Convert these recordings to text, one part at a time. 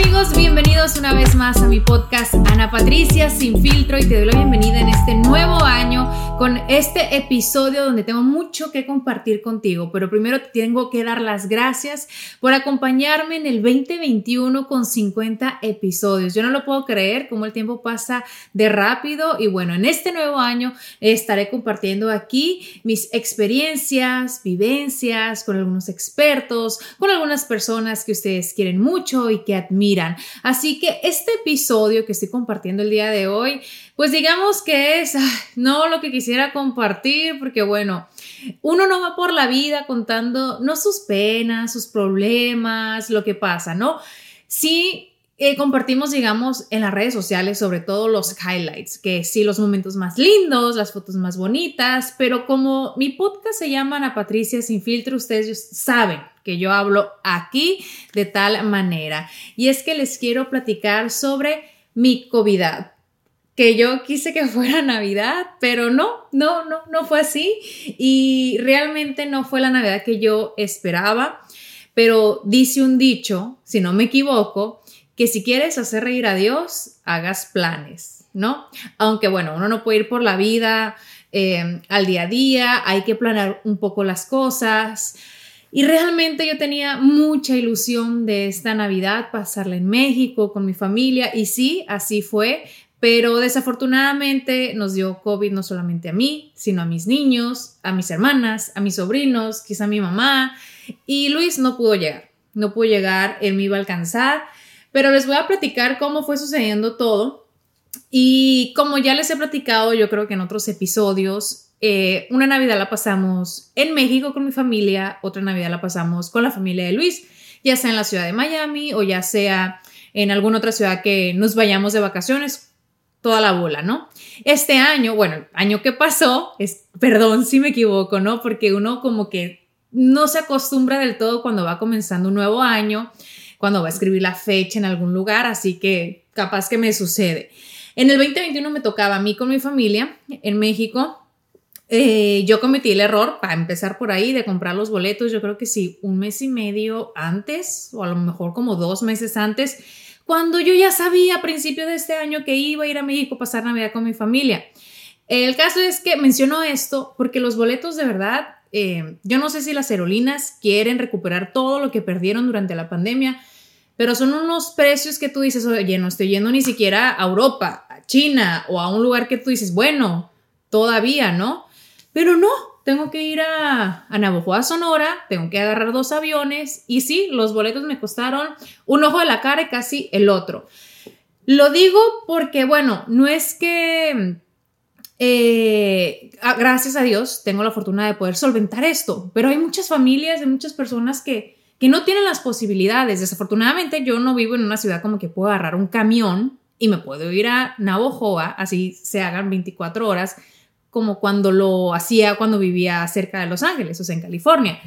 Amigos, bienvenidos una vez más a mi podcast Ana Patricia Sin Filtro y te doy la bienvenida en este nuevo año con este episodio donde tengo mucho que compartir contigo, pero primero tengo que dar las gracias por acompañarme en el 2021 con 50 episodios. Yo no lo puedo creer cómo el tiempo pasa de rápido y bueno, en este nuevo año estaré compartiendo aquí mis experiencias, vivencias con algunos expertos, con algunas personas que ustedes quieren mucho y que admiran. Así que este episodio que estoy compartiendo el día de hoy, pues digamos que es no lo que quisiera compartir, porque bueno, uno no va por la vida contando no sus penas, sus problemas, lo que pasa, ¿no? Sí eh, compartimos, digamos, en las redes sociales, sobre todo los highlights, que sí, los momentos más lindos, las fotos más bonitas, pero como mi podcast se llama Ana Patricia Sin Filtro, ustedes saben que yo hablo aquí de tal manera. Y es que les quiero platicar sobre mi COVID que yo quise que fuera Navidad, pero no, no, no, no fue así y realmente no fue la Navidad que yo esperaba, pero dice un dicho, si no me equivoco, que si quieres hacer reír a Dios, hagas planes, ¿no? Aunque bueno, uno no puede ir por la vida eh, al día a día, hay que planear un poco las cosas. Y realmente yo tenía mucha ilusión de esta Navidad, pasarla en México con mi familia, y sí, así fue, pero desafortunadamente nos dio COVID no solamente a mí, sino a mis niños, a mis hermanas, a mis sobrinos, quizá a mi mamá, y Luis no pudo llegar, no pudo llegar, él me iba a alcanzar pero les voy a platicar cómo fue sucediendo todo. Y como ya les he platicado, yo creo que en otros episodios, eh, una Navidad la pasamos en México con mi familia, otra Navidad la pasamos con la familia de Luis, ya sea en la ciudad de Miami o ya sea en alguna otra ciudad que nos vayamos de vacaciones, toda la bola, ¿no? Este año, bueno, año que pasó, es, perdón si me equivoco, ¿no? Porque uno como que no se acostumbra del todo cuando va comenzando un nuevo año cuando va a escribir la fecha en algún lugar, así que capaz que me sucede. En el 2021 me tocaba a mí con mi familia en México. Eh, yo cometí el error, para empezar por ahí, de comprar los boletos, yo creo que sí, un mes y medio antes, o a lo mejor como dos meses antes, cuando yo ya sabía a principio de este año que iba a ir a México a pasar Navidad con mi familia. El caso es que menciono esto porque los boletos de verdad eh, yo no sé si las aerolíneas quieren recuperar todo lo que perdieron durante la pandemia, pero son unos precios que tú dices, oye, no estoy yendo ni siquiera a Europa, a China o a un lugar que tú dices, bueno, todavía, ¿no? Pero no, tengo que ir a, a Sonora, tengo que agarrar dos aviones y sí, los boletos me costaron un ojo de la cara y casi el otro. Lo digo porque, bueno, no es que eh, ah, gracias a Dios tengo la fortuna de poder solventar esto, pero hay muchas familias, hay muchas personas que, que no tienen las posibilidades. Desafortunadamente yo no vivo en una ciudad como que puedo agarrar un camión y me puedo ir a Navojoa, así se hagan 24 horas, como cuando lo hacía cuando vivía cerca de Los Ángeles, o sea, en California.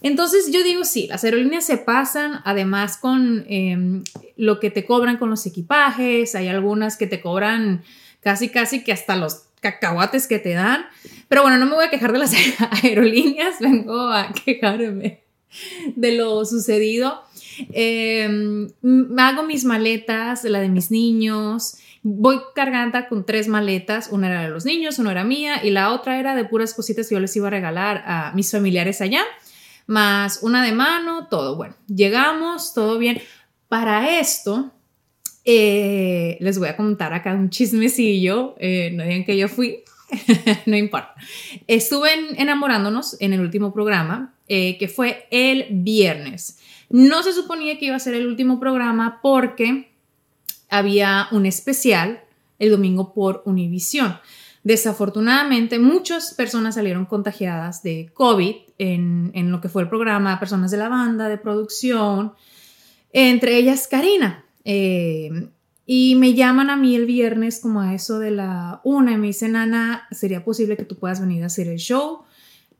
Entonces yo digo, sí, las aerolíneas se pasan, además con em, lo que te cobran con los equipajes, hay algunas que te cobran casi, casi que hasta los cacahuates que te dan. Pero bueno, no me voy a quejar de las aerolíneas, vengo a quejarme de lo sucedido. Eh, hago mis maletas, la de mis niños, voy cargando con tres maletas, una era de los niños, una era mía y la otra era de puras cositas que yo les iba a regalar a mis familiares allá, más una de mano, todo. Bueno, llegamos, todo bien. Para esto, eh, les voy a contar acá un chismecillo, eh, no digan que yo fui, no importa. Estuve enamorándonos en el último programa, eh, que fue el viernes. No se suponía que iba a ser el último programa porque había un especial el domingo por Univisión. Desafortunadamente, muchas personas salieron contagiadas de COVID en, lo que fue el programa, personas de la banda, de producción, entre ellas Karina. Eh, y me llaman a mí el viernes como a eso de la una y me dicen, Ana, ¿sería posible que tú puedas venir a hacer el show?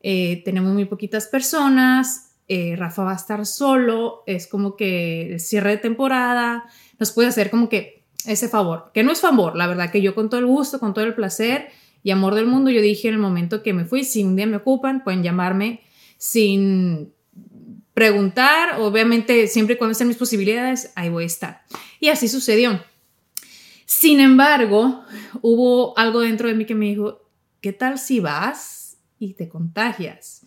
Eh, tenemos muy poquitas personas, eh, Rafa va a estar solo, es como que cierre de temporada, nos puede hacer como que ese favor, que no es favor, la verdad que yo con todo el gusto, con todo el placer y amor del mundo, yo dije en el momento que me fui, si un día me ocupan, pueden llamarme sin preguntar, obviamente siempre y cuando estén mis posibilidades, ahí voy a estar. Y así sucedió. Sin embargo, hubo algo dentro de mí que me dijo, ¿qué tal si vas y te contagias?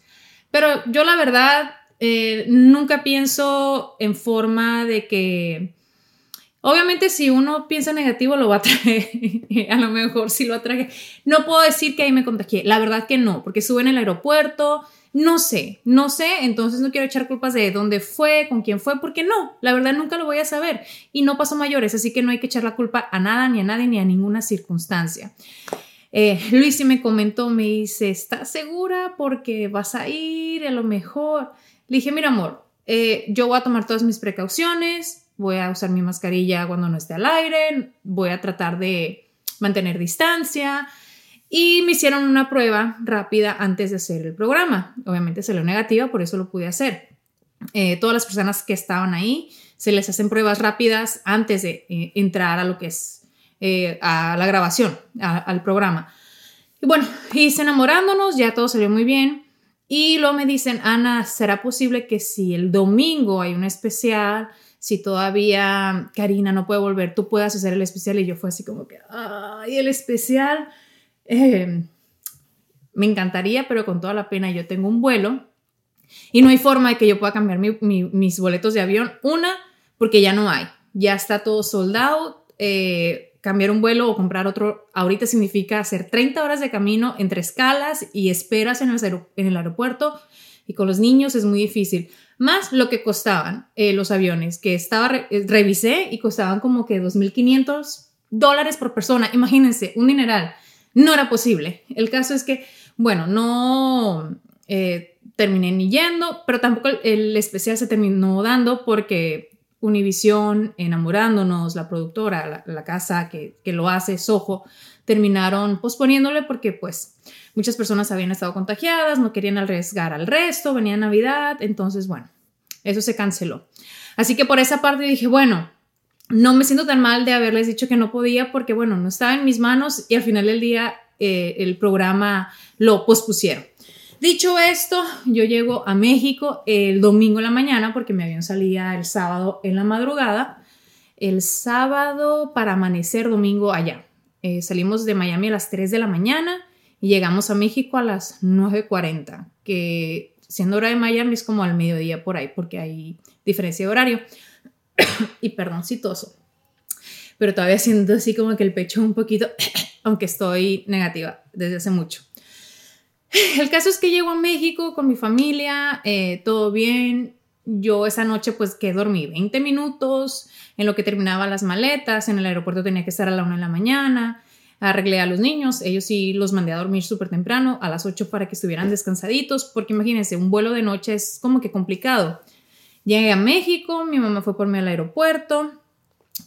Pero yo la verdad eh, nunca pienso en forma de que, obviamente si uno piensa negativo lo va a a lo mejor si lo atrae. No puedo decir que ahí me contagié, la verdad que no, porque estuve en el aeropuerto, no sé, no sé, entonces no quiero echar culpas de dónde fue, con quién fue, porque no, la verdad nunca lo voy a saber y no pasó mayores, así que no hay que echar la culpa a nada, ni a nadie, ni a ninguna circunstancia. Eh, Luis me comentó, me dice, ¿estás segura? Porque vas a ir, a lo mejor. Le dije, mira amor, eh, yo voy a tomar todas mis precauciones, voy a usar mi mascarilla cuando no esté al aire, voy a tratar de mantener distancia, y me hicieron una prueba rápida antes de hacer el programa. Obviamente salió negativa, por eso lo pude hacer. Eh, todas las personas que estaban ahí se les hacen pruebas rápidas antes de eh, entrar a lo que es eh, a la grabación, al programa. Y bueno, hice enamorándonos, ya todo salió muy bien. Y luego me dicen, Ana, ¿será posible que si el domingo hay un especial, si todavía Karina no puede volver, tú puedas hacer el especial? Y yo fue así como que, ay, el especial Em, me encantaría, pero con toda la pena yo tengo un vuelo y no hay forma de que yo pueda cambiar mis boletos de avión. Una, porque ya no hay, ya está todo soldado. Eh, cambiar un vuelo o comprar otro ahorita significa hacer 30 horas de camino entre escalas y esperas en en el aeropuerto y con los niños es muy difícil. Más lo que costaban eh, los aviones, que estaba, eh, revisé y costaban como que 2.500 dólares por persona. Imagínense, un dineral no era posible. El caso es que, bueno, no eh, terminé ni yendo, pero tampoco el, especial se terminó dando porque Univision, enamorándonos, la productora, la, casa que, lo hace, Soho, terminaron posponiéndole porque pues muchas personas habían estado contagiadas, no querían arriesgar al resto, venía Navidad, entonces bueno, eso se canceló. Así que por esa parte dije, bueno, no me siento tan mal de haberles dicho que no podía porque, bueno, no estaba en mis manos y al final del día eh, el programa lo pospusieron. Dicho esto, yo llego a México el domingo en la mañana porque me habían salido el sábado en la madrugada. El sábado para amanecer domingo allá. Eh, salimos de Miami a las 3 de la mañana y llegamos a México a las 9.40, que siendo hora de Miami es como al mediodía por ahí porque hay diferencia de horario. y perdoncitoso. Pero todavía siento así como que el pecho un poquito, aunque estoy negativa desde hace mucho. El caso es que llego a México con mi familia, eh, todo bien. Yo esa noche pues que dormí 20 minutos en lo que terminaba las maletas, en el aeropuerto tenía que estar a la una de la mañana, arreglé a los niños, ellos sí los mandé a dormir súper temprano, a las 8 para que estuvieran descansaditos, porque imagínense, un vuelo de noche es como que complicado. Llegué a México, mi mamá fue por mí al aeropuerto,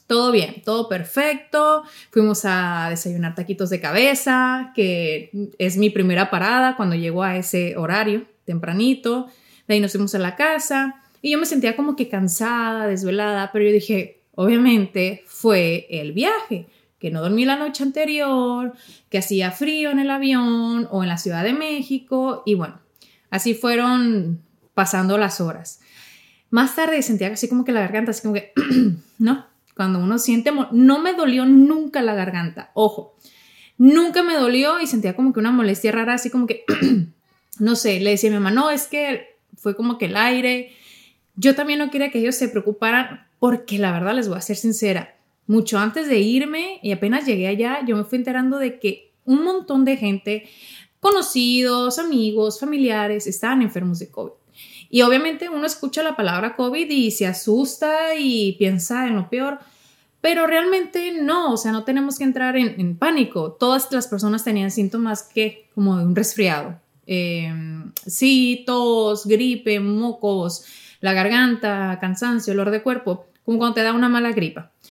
todo bien, todo perfecto. Fuimos a desayunar taquitos de cabeza, que es mi primera parada cuando llego a ese horario, tempranito. De ahí nos fuimos a la casa y yo me sentía como que cansada, desvelada, pero yo dije, obviamente fue el viaje, que no dormí la noche anterior, que hacía frío en el avión o en la Ciudad de México y bueno, así fueron pasando las horas. Más tarde sentía así como que la garganta, así como que, ¿no? Cuando uno siente, no me dolió nunca la garganta, ojo, nunca me dolió y sentía como que una molestia rara, así como que, no sé, le decía a mi mamá, no, es que fue como que el aire. Yo también no quería que ellos se preocuparan porque la verdad les voy a ser sincera, mucho antes de irme y apenas llegué allá, yo me fui enterando de que un montón de gente, conocidos, amigos, familiares, estaban enfermos de COVID. Y obviamente uno escucha la palabra COVID y se asusta y piensa en lo peor, pero realmente no, o sea, no tenemos que entrar en, pánico. Todas las personas tenían síntomas que como de un resfriado. Eh, sí, tos, gripe, mocos, la garganta, cansancio, olor de cuerpo, como cuando te da una mala gripa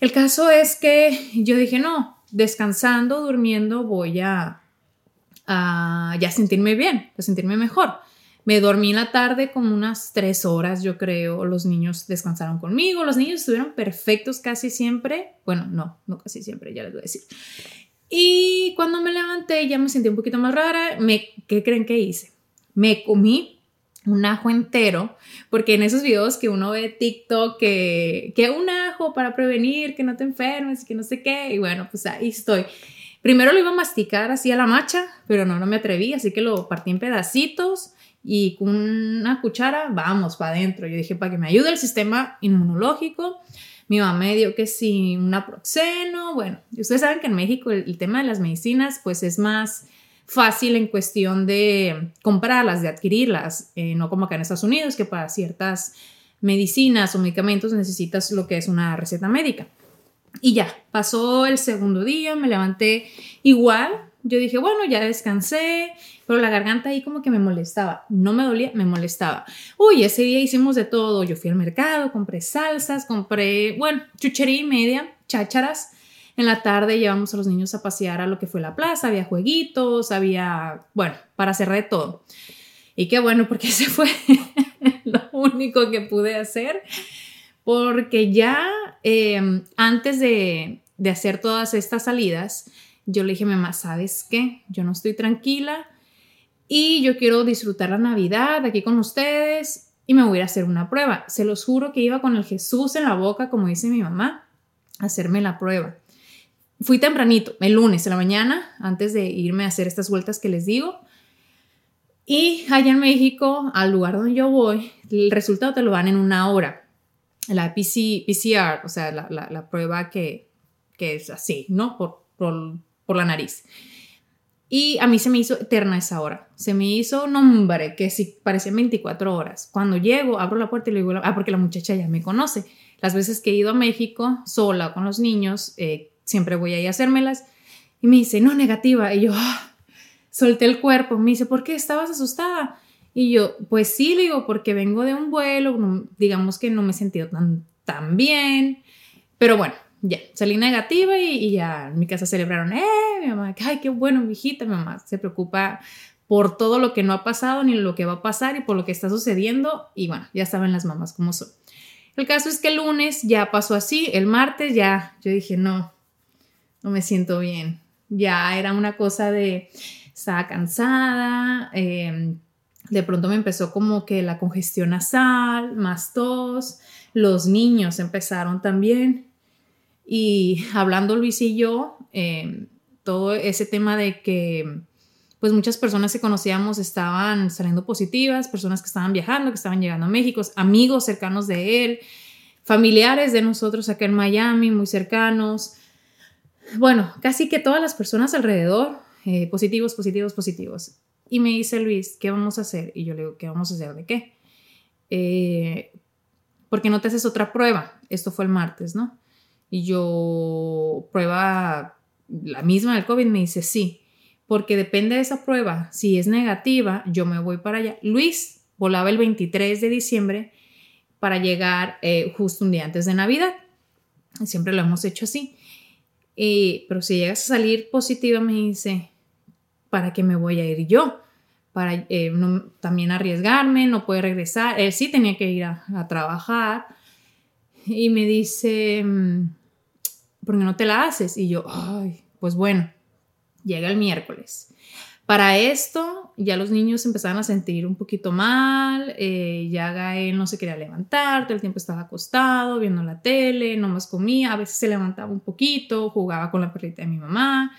El caso es que yo dije, no, descansando, durmiendo, voy a, a ya sentirme bien, a sentirme mejor. Me dormí en la tarde como unas tres horas, yo creo. Los niños descansaron conmigo. Los niños estuvieron perfectos casi siempre. Bueno, no, no casi siempre, ya les voy a decir. Y cuando me levanté ya me sentí un poquito más rara. Me, ¿Qué creen que hice? Me comí un ajo entero, porque en esos videos que uno ve TikTok que, que un ajo para prevenir que no te enfermes, que no sé qué, y bueno, pues ahí estoy. Primero lo iba a masticar así a la macha, pero no, no me atreví, así que lo partí en pedacitos y con una cuchara, vamos, para adentro. Yo dije, para que me ayude el sistema inmunológico. Mi mamá me dio que sí, un naproxeno, bueno, ustedes saben que en México el, el tema de las medicinas pues es más fácil en cuestión de comprarlas, de adquirirlas, eh, no como acá en Estados Unidos, que para ciertas medicinas o medicamentos necesitas lo que es una receta médica. Y ya, pasó el segundo día, me levanté igual, yo dije, bueno, ya descansé, pero la garganta ahí como que me molestaba, no me dolía, me molestaba. Uy, ese día hicimos de todo, yo fui al mercado, compré salsas, compré, bueno, chuchería y media, chácharas, en la tarde llevamos a los niños a pasear a lo que fue la plaza, había jueguitos, había, bueno, para hacer de todo. Y qué bueno, porque ese fue lo único que pude hacer, porque ya em, antes de, hacer todas estas salidas, yo le dije a mi mamá, ¿sabes qué? Yo no estoy tranquila y yo quiero disfrutar la Navidad aquí con ustedes y me voy a hacer una prueba. Se los juro que iba con el Jesús en la boca, como dice mi mamá, a hacerme la prueba. Fui tempranito, el lunes en la mañana, antes de irme a hacer estas vueltas que les digo. Y allá en México, al lugar donde yo voy, el resultado te lo dan en una hora. La PCR, o sea, la, prueba que, es así, ¿no? Por, por, la nariz. Y a mí se me hizo eterna esa hora. Se me hizo, nombre, que si parecían 24 horas. Cuando llego, abro la puerta y le digo, ah, porque la muchacha ya me conoce. Las veces que he ido a México sola con los niños, eh, siempre voy a ir a hacérmelas. Y me dice, no, negativa. Y yo, ah", solté el cuerpo. Me dice, ¿por qué estabas asustada? Y yo, pues sí, le digo, porque vengo de un vuelo, digamos que no me he sentido tan, tan bien. Pero bueno, ya, salí negativa y, ya en mi casa celebraron, ¡eh! Mi mamá, ¡ay, qué bueno, mi hijita! Mi mamá se preocupa por todo lo que no ha pasado ni lo que va a pasar y por lo que está sucediendo. Y bueno, ya saben las mamás cómo son. El caso es que el lunes ya pasó así, el martes ya, yo dije, no, no me siento bien. Ya era una cosa de, estaba cansada, em, de pronto me empezó como que la congestión nasal, más tos, los niños empezaron también. Y hablando Luis y yo, em, todo ese tema de que pues muchas personas que conocíamos estaban saliendo positivas, personas que estaban viajando, que estaban llegando a México, amigos cercanos de él, familiares de nosotros acá en Miami, muy cercanos. Bueno, casi que todas las personas alrededor, eh, positivos, positivos, positivos. Y me dice Luis, ¿qué vamos a hacer? Y yo le digo, ¿qué vamos a hacer de qué? Eh, ¿Por qué no te haces otra prueba? Esto fue el martes, ¿no? Y yo, prueba la misma del COVID, me dice, sí porque depende de esa prueba. Si es negativa, yo me voy para allá. Luis volaba el 23 de diciembre para llegar eh, justo un día antes de Navidad. Siempre lo hemos hecho así. Pero si llegas a salir positiva, me dice, ¿para qué me voy a ir yo? Para eh, también arriesgarme, no puede regresar. Él sí tenía que ir a, a trabajar. Y me dice, mm, ¿por qué no te la haces? Y yo, ay, pues bueno llega el miércoles. Para esto, ya los niños empezaban a sentir un poquito mal, eh, ya Gael no se quería levantar, todo el tiempo estaba acostado, viendo la tele, no más comía, a veces se levantaba un poquito, jugaba con la perrita de mi mamá.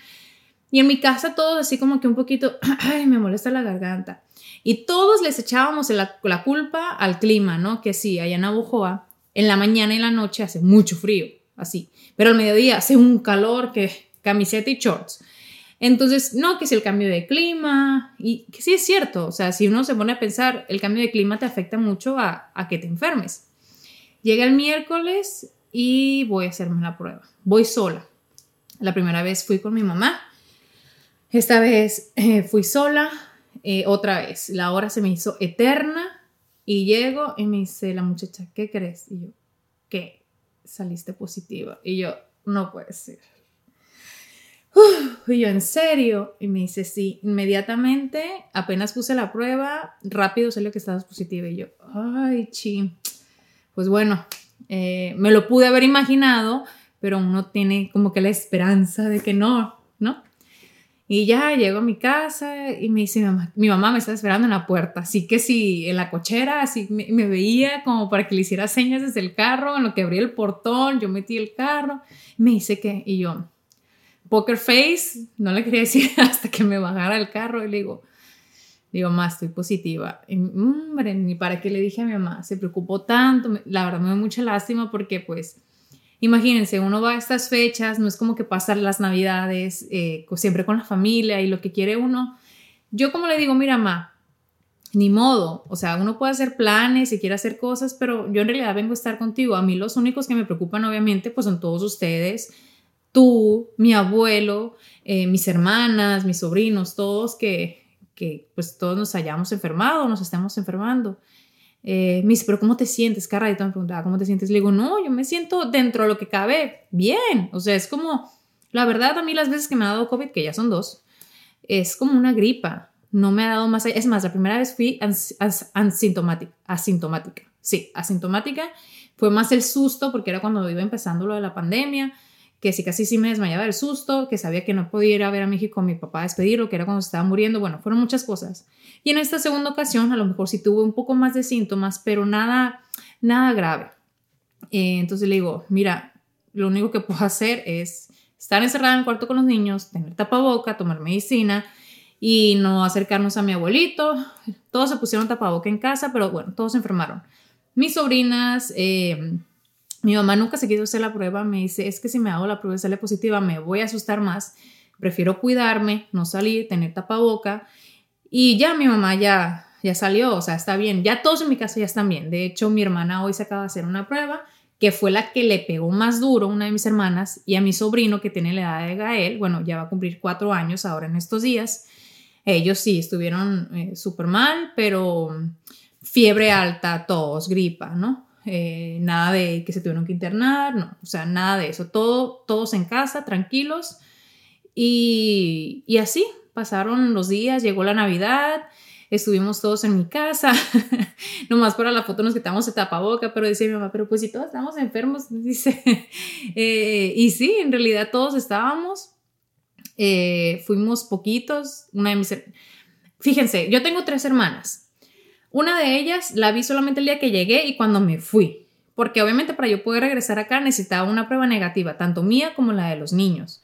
Y en mi casa todos así como que un poquito, ay, me molesta la garganta. Y todos les echábamos la, culpa al clima, ¿no? Que sí, allá en Abujoa, en la mañana y la noche hace mucho frío, así. Pero al mediodía hace un calor que camiseta y shorts. Entonces, no, que es el cambio de clima, y que sí es cierto, o sea, si uno se pone a pensar, el cambio de clima te afecta mucho a, que te enfermes. Llega el miércoles y voy a hacerme la prueba. Voy sola. La primera vez fui con mi mamá, esta vez eh, fui sola, eh, otra vez. La hora se me hizo eterna y llego y me dice la muchacha, ¿qué crees? Y yo, ¿qué? Saliste positiva. Y yo, no puede ser y yo, ¿en serio? Y me dice, sí, inmediatamente, apenas puse la prueba, rápido salió que estabas positiva. Y yo, ay, chi. Pues bueno, eh, me lo pude haber imaginado, pero uno tiene como que la esperanza de que no, ¿no? Y ya llego a mi casa y me dice, mi mamá, mi mamá me está esperando en la puerta. Así que sí, en la cochera, así me, me, veía como para que le hiciera señas desde el carro, en lo que abrí el portón, yo metí el carro. Me dice que, y yo, poker face, no le quería decir hasta que me bajara el carro y le digo, digo, más estoy positiva. Hombre, ni para qué le dije a mi mamá, se preocupó tanto, la verdad me da mucha lástima porque pues, imagínense, uno va a estas fechas, no es como que pasan las navidades eh, siempre con la familia y lo que quiere uno. Yo como le digo, mira, mamá, ni modo, o sea, uno puede hacer planes y quiere hacer cosas, pero yo en realidad vengo a estar contigo. A mí los únicos que me preocupan, obviamente, pues son todos ustedes, tú, mi abuelo, eh, mis hermanas, mis sobrinos, todos que, que, pues todos nos hayamos enfermado, nos estemos enfermando. Eh, me dice, pero ¿cómo te sientes? Cada me preguntaba, ¿cómo te sientes? Le digo, no, yo me siento dentro de lo que cabe bien. O sea, es como, la verdad, a mí las veces que me ha dado COVID, que ya son dos, es como una gripa. No me ha dado más. Es más, la primera vez fui asintomática. Sí, asintomática. Fue más el susto porque era cuando iba empezando lo de la pandemia que si casi sí me desmayaba del susto, que sabía que no podía ir a ver a con mi papá a despedirlo, que era cuando se estaba muriendo, bueno, fueron muchas cosas. Y en esta segunda ocasión, a lo mejor sí tuve un poco más de síntomas, pero nada, nada grave. Eh, entonces le digo, mira, lo único que puedo hacer es estar encerrada en el cuarto con los niños, tener tapaboca, tomar medicina y no acercarnos a mi abuelito. Todos se pusieron tapaboca en casa, pero bueno, todos se enfermaron. Mis sobrinas, eh, mi mamá nunca se quiso hacer la prueba, me dice, es que si me hago la prueba y sale positiva, me voy a asustar más, prefiero cuidarme, no salir, tener tapaboca. Y ya mi mamá ya, ya salió, o sea, está bien, ya todos en mi casa ya están bien. De hecho, mi hermana hoy se acaba de hacer una prueba que fue la que le pegó más duro, una de mis hermanas, y a mi sobrino que tiene la edad de Gael, bueno, ya va a cumplir cuatro años ahora en estos días. Ellos sí estuvieron eh, súper mal, pero fiebre alta, tos, gripa, ¿no? Eh, nada de que se tuvieron que internar, no, o sea, nada de eso, todo, todos en casa, tranquilos. Y, y así pasaron los días, llegó la Navidad, estuvimos todos en mi casa, nomás para la foto nos quitamos el tapaboca, pero dice mi mamá, pero pues si todos estamos enfermos, dice, eh, y sí, en realidad todos estábamos, eh, fuimos poquitos, una de mis, fíjense, yo tengo tres hermanas, una de ellas la vi solamente el día que llegué y cuando me fui, porque obviamente para yo poder regresar acá necesitaba una prueba negativa, tanto mía como la de los niños.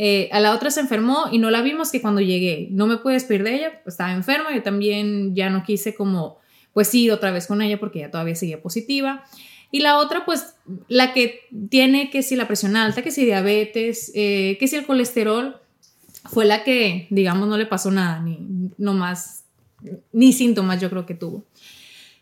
Eh, a la otra se enfermó y no la vimos que cuando llegué. No me pude despedir de ella, pues estaba enferma. Yo también ya no quise como, pues ir otra vez con ella porque ella todavía seguía positiva. Y la otra, pues la que tiene que si la presión alta, que si diabetes, eh, que si el colesterol, fue la que, digamos, no le pasó nada, ni no más, ni síntomas yo creo que tuvo.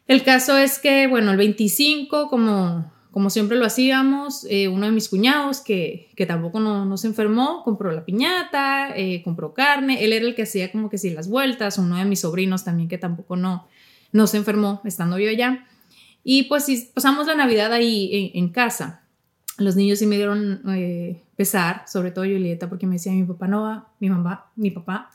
El caso es que, bueno, el 25, como como siempre lo hacíamos, eh, uno de mis cuñados, que, que tampoco no, se enfermó, compró la piñata, eh, compró carne, él era el que hacía como que sí las vueltas, uno de mis sobrinos también que tampoco no, no se enfermó estando yo allá. Y pues sí, pasamos la Navidad ahí en, casa. Los niños sí me dieron eh, pesar, sobre todo Julieta, porque me decía, mi papá no va, mi mamá, mi papá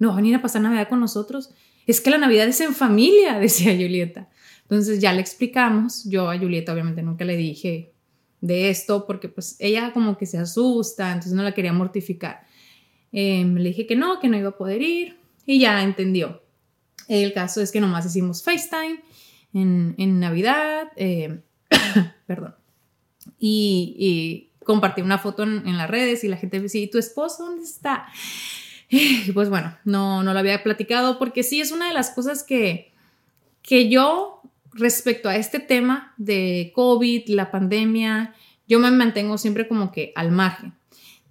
no va a venir a pasar Navidad con nosotros. Es que la Navidad es en familia, decía Julieta. Entonces ya le explicamos, yo a Julieta obviamente nunca le dije de esto porque pues ella como que se asusta, entonces no la quería mortificar. Em, le dije que no, que no iba a poder ir y ya entendió. El caso es que nomás hicimos FaceTime en, en Navidad, em, perdón, y, y, compartí una foto en, en, las redes y la gente me decía, ¿y tu esposo dónde está? Pues bueno, no, no lo había platicado porque sí es una de las cosas que, que yo respecto a este tema de COVID, la pandemia, yo me mantengo siempre como que al margen.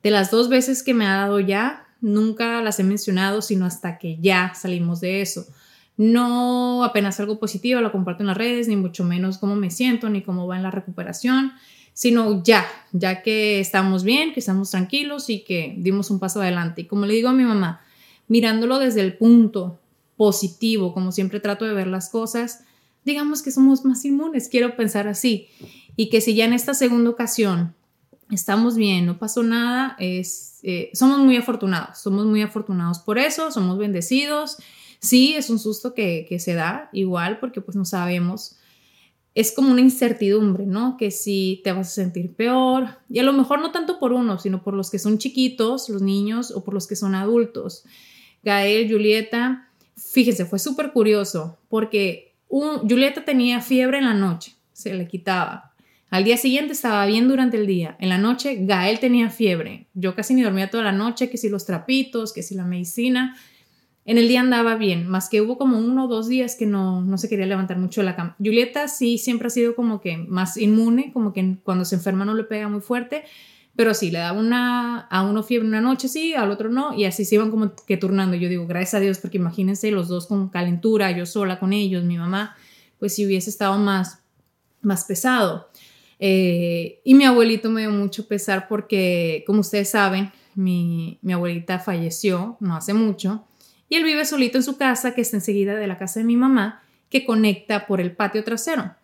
De las dos veces que me ha dado ya, nunca las he mencionado, sino hasta que ya salimos de eso. No apenas algo positivo, lo comparto en las redes, ni mucho menos cómo me siento, ni cómo va en la recuperación, sino ya, ya que estamos bien, que estamos tranquilos y que dimos un paso adelante. Y como le digo a mi mamá, mirándolo desde el punto positivo, como siempre trato de ver las cosas, digamos que somos más inmunes, quiero pensar así. Y que si ya en esta segunda ocasión estamos bien, no pasó nada, es, eh, somos muy afortunados, somos muy afortunados por eso, somos bendecidos. Sí, es un susto que, que se da igual porque pues no sabemos. Es como una incertidumbre, ¿no? Que si te vas a sentir peor, y a lo mejor no tanto por uno, sino por los que son chiquitos, los niños, o por los que son adultos. Gael, Julieta, fíjense, fue súper curioso, porque Julieta tenía fiebre en la noche, se le quitaba. Al día siguiente estaba bien durante el día. En la noche, Gael tenía fiebre. Yo casi ni dormía toda la noche, que si los trapitos, que si la medicina. En el día andaba bien, más que hubo como uno o dos días que no, no se quería levantar mucho de la cama. Julieta sí siempre ha sido como que más inmune, como que cuando se enferma no le pega muy fuerte, pero sí, le daba una, a uno fiebre una noche, sí, al otro no, y así se iban como que turnando. Yo digo, gracias a Dios, porque imagínense los dos con calentura, yo sola con ellos, mi mamá, pues si hubiese estado más, más pesado. Eh, y mi abuelito me dio mucho pesar porque, como ustedes saben, mi, mi abuelita falleció no hace mucho, y él vive solito en su casa, que está enseguida de la casa de mi mamá, que conecta por el patio trasero.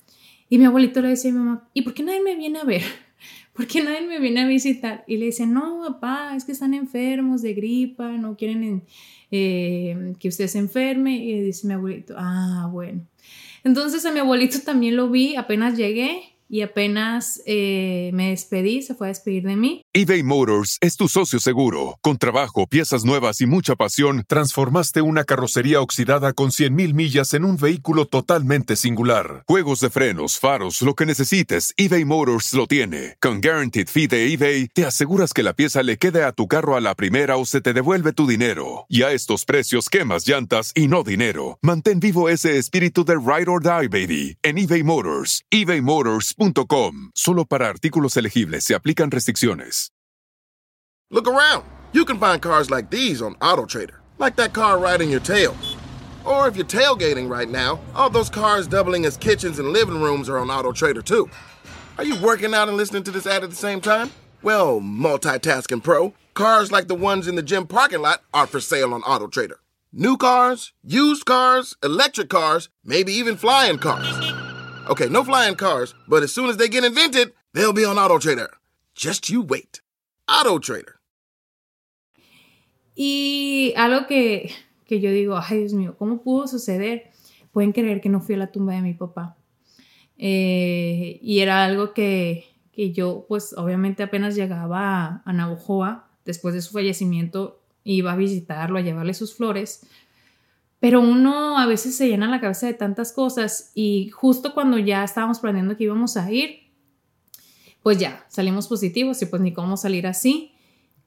Y mi abuelito le decía a mi mamá, ¿y por qué nadie me viene a ver? ¿por qué nadie me viene a visitar? Y le dicen, no, papá, es que están enfermos de gripa, no quieren eh, que usted se enferme. Y dice mi abuelito, ah, bueno. Entonces a mi abuelito también lo vi apenas llegué y apenas eh, me despedí, se fue a despedir de mí. eBay Motors es tu socio seguro. Con trabajo, piezas nuevas y mucha pasión, transformaste una carrocería oxidada con 100.000 millas en un vehículo totalmente singular. Juegos de frenos, faros, lo que necesites, eBay Motors lo tiene. Con Guaranteed Fee de eBay, te aseguras que la pieza le quede a tu carro a la primera o se te devuelve tu dinero. Y a estos precios, quemas llantas y no dinero. Mantén vivo ese espíritu de Ride or Die, baby, en eBay Motors. eBay Motors Solo para artículos elegibles se aplican restricciones. Look around. You can find cars like these on AutoTrader, like that car riding your tail. Or if you're tailgating right now, all those cars doubling as kitchens and living rooms are on AutoTrader too. Are you working out and listening to this ad at the same time? Well, multitasking pro, cars like the ones in the gym parking lot are for sale on AutoTrader. New cars, used cars, electric cars, maybe even flying cars. Okay, no flying cars, but as soon as they get invented, they'll be on Auto Trader. Just you wait. Auto Trader. Y algo que, que yo digo, ay Dios mío, ¿cómo pudo suceder? Pueden creer que no fui a la tumba de mi papá. Eh, y era algo que, que, yo, pues obviamente apenas llegaba a, a Navojoa, después de su fallecimiento, iba a visitarlo, a llevarle sus flores pero uno a veces se llena la cabeza de tantas cosas y justo cuando ya estábamos planeando que íbamos a ir, pues ya salimos positivos y pues ni cómo salir así.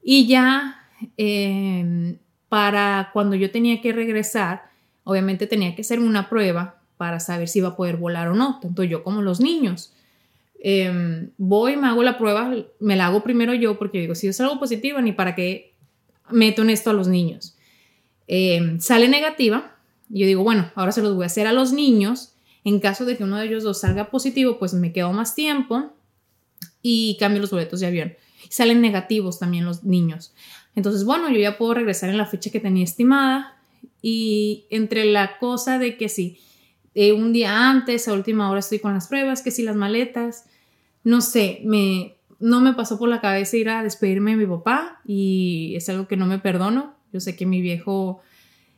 Y ya em, para cuando yo tenía que regresar, obviamente tenía que hacer una prueba para saber si iba a poder volar o no, tanto yo como los niños. Em, voy, me hago la prueba, me la hago primero yo porque digo, si es algo positivo, ni para qué meto en esto a los niños. Em, sale negativa, y yo digo, bueno, ahora se los voy a hacer a los niños. En caso de que uno de ellos dos salga positivo, pues me quedo más tiempo y cambio los boletos de avión. Salen negativos también los niños. Entonces, bueno, yo ya puedo regresar en la fecha que tenía estimada y entre la cosa de que sí, eh, un día antes, a última hora estoy con las pruebas, que si las maletas, no sé, me, no me pasó por la cabeza ir a despedirme de mi papá y es algo que no me perdono. Yo sé que mi viejo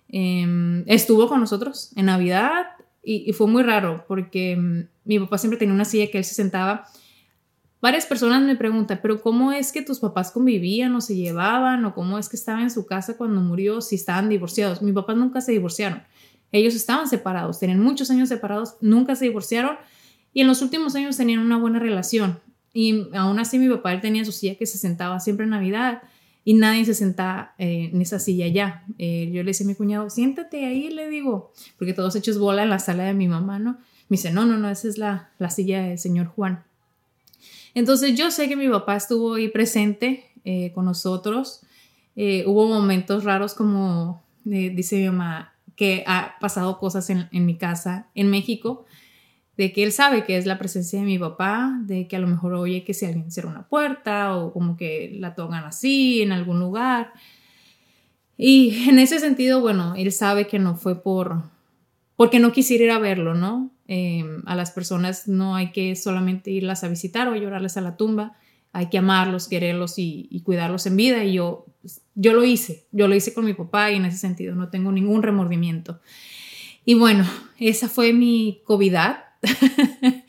em, estuvo con nosotros en Navidad y, fue muy raro porque mm, mi papá siempre tenía una silla que él se sentaba Varias personas me preguntan, pero ¿cómo es que tus papás convivían o se llevaban o cómo es que estaba en su casa cuando murió si estaban divorciados? Mis papás nunca se divorciaron. Ellos estaban separados, tenían muchos años separados, nunca se divorciaron y en los últimos años tenían una buena relación. Y aún así mi papá él tenía su silla que se sentaba siempre en Navidad y nadie se sentaba eh, en esa silla ya. Eh, yo le decía a mi cuñado, siéntate ahí, le digo, porque todos hechos bola en la sala de mi mamá, ¿no? Me dice, no, no, no, esa es la, la silla del señor Juan. Entonces yo sé que mi papá estuvo ahí presente eh, con nosotros. Eh, hubo momentos raros como dice mi mamá, que ha pasado cosas en, mi casa en México, de que él sabe que es la presencia de mi papá, de que a lo mejor oye que si alguien cierra una puerta o como que la tocan así en algún lugar. Y en ese sentido, bueno, él sabe que no fue por porque no quisiera ir a verlo, ¿no? Em, a las personas no hay que solamente irlas a visitar o llorarles a la tumba, hay que amarlos, quererlos y, cuidarlos en vida. Y yo, yo lo hice, yo lo hice con mi papá y en ese sentido no tengo ningún remordimiento. Y bueno, esa fue mi COVID.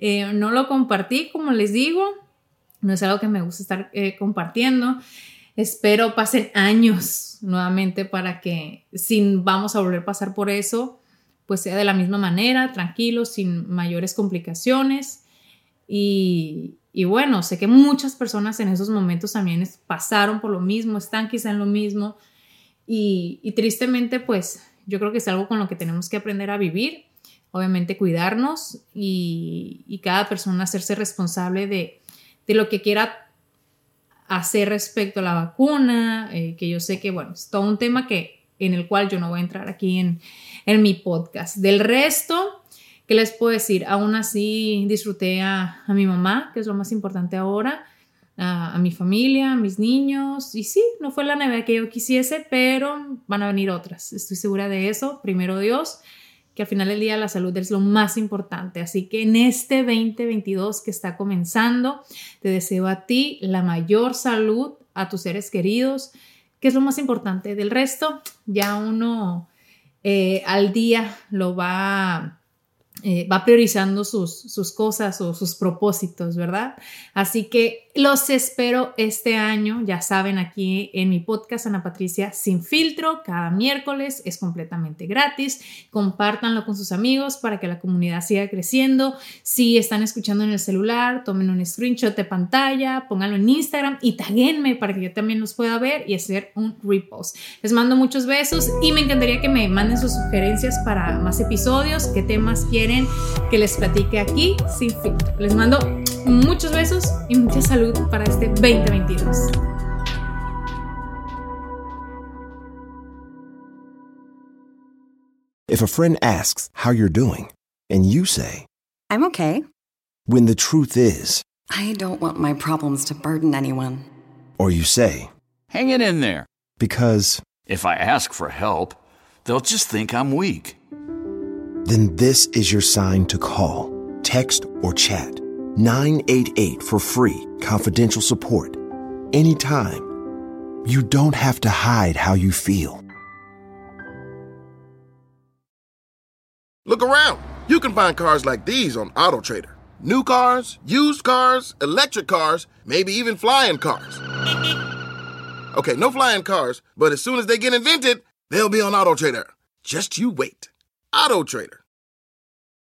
Eh, no lo compartí, como les digo, no es algo que me gusta estar eh, compartiendo. Espero pasen años nuevamente para que, sin vamos a volver a pasar por eso, pues sea de la misma manera, tranquilo, sin mayores complicaciones. Y, bueno, sé que muchas personas en esos momentos también pasaron por lo mismo, están quizá en lo mismo. Y, tristemente, pues yo creo que es algo con lo que tenemos que aprender a vivir. Obviamente cuidarnos y, cada persona hacerse responsable de, lo que quiera hacer respecto a la vacuna, eh, que yo sé que, bueno, es todo un tema que en el cual yo no voy a entrar aquí en, en mi podcast. Del resto, ¿qué les puedo decir? Aún así disfruté a, a mi mamá, que es lo más importante ahora, a, a, mi familia, a mis niños. Y sí, no fue la Navidad que yo quisiese, pero van a venir otras. Estoy segura de eso. Primero Dios, que al final del día la salud es lo más importante. Así que en este 2022 que está comenzando, te deseo a ti la mayor salud, a tus seres queridos que es lo más importante. Del resto, ya uno eh, al día lo va eh, va priorizando sus, sus, cosas o sus propósitos, ¿verdad? Así que los espero este año, ya saben, aquí en mi podcast Ana Patricia Sin Filtro, cada miércoles es completamente gratis, compártanlo con sus amigos para que la comunidad siga creciendo. Si están escuchando en el celular, tomen un screenshot de pantalla, pónganlo en Instagram y taguenme para que yo también los pueda ver y hacer un repost. Les mando muchos besos y me encantaría que me manden sus sugerencias para más episodios, qué temas quieren que les platique aquí sin filtro. Les mando muchos besos y mucha salud para este 2022. If a friend asks how you're doing and you say, I'm okay. When the truth is, I don't want my problems to burden anyone. Or you say, Hang it in there. Because if I ask for help, they'll just think I'm weak then this is your sign to call, text, or chat 988 for free, confidential support. Anytime. You don't have to hide how you feel. Look around. You can find cars like these on AutoTrader. New cars, used cars, electric cars, maybe even flying cars. Okay, no flying cars, but as soon as they get invented, they'll be on AutoTrader. Just you wait. Auto Trader.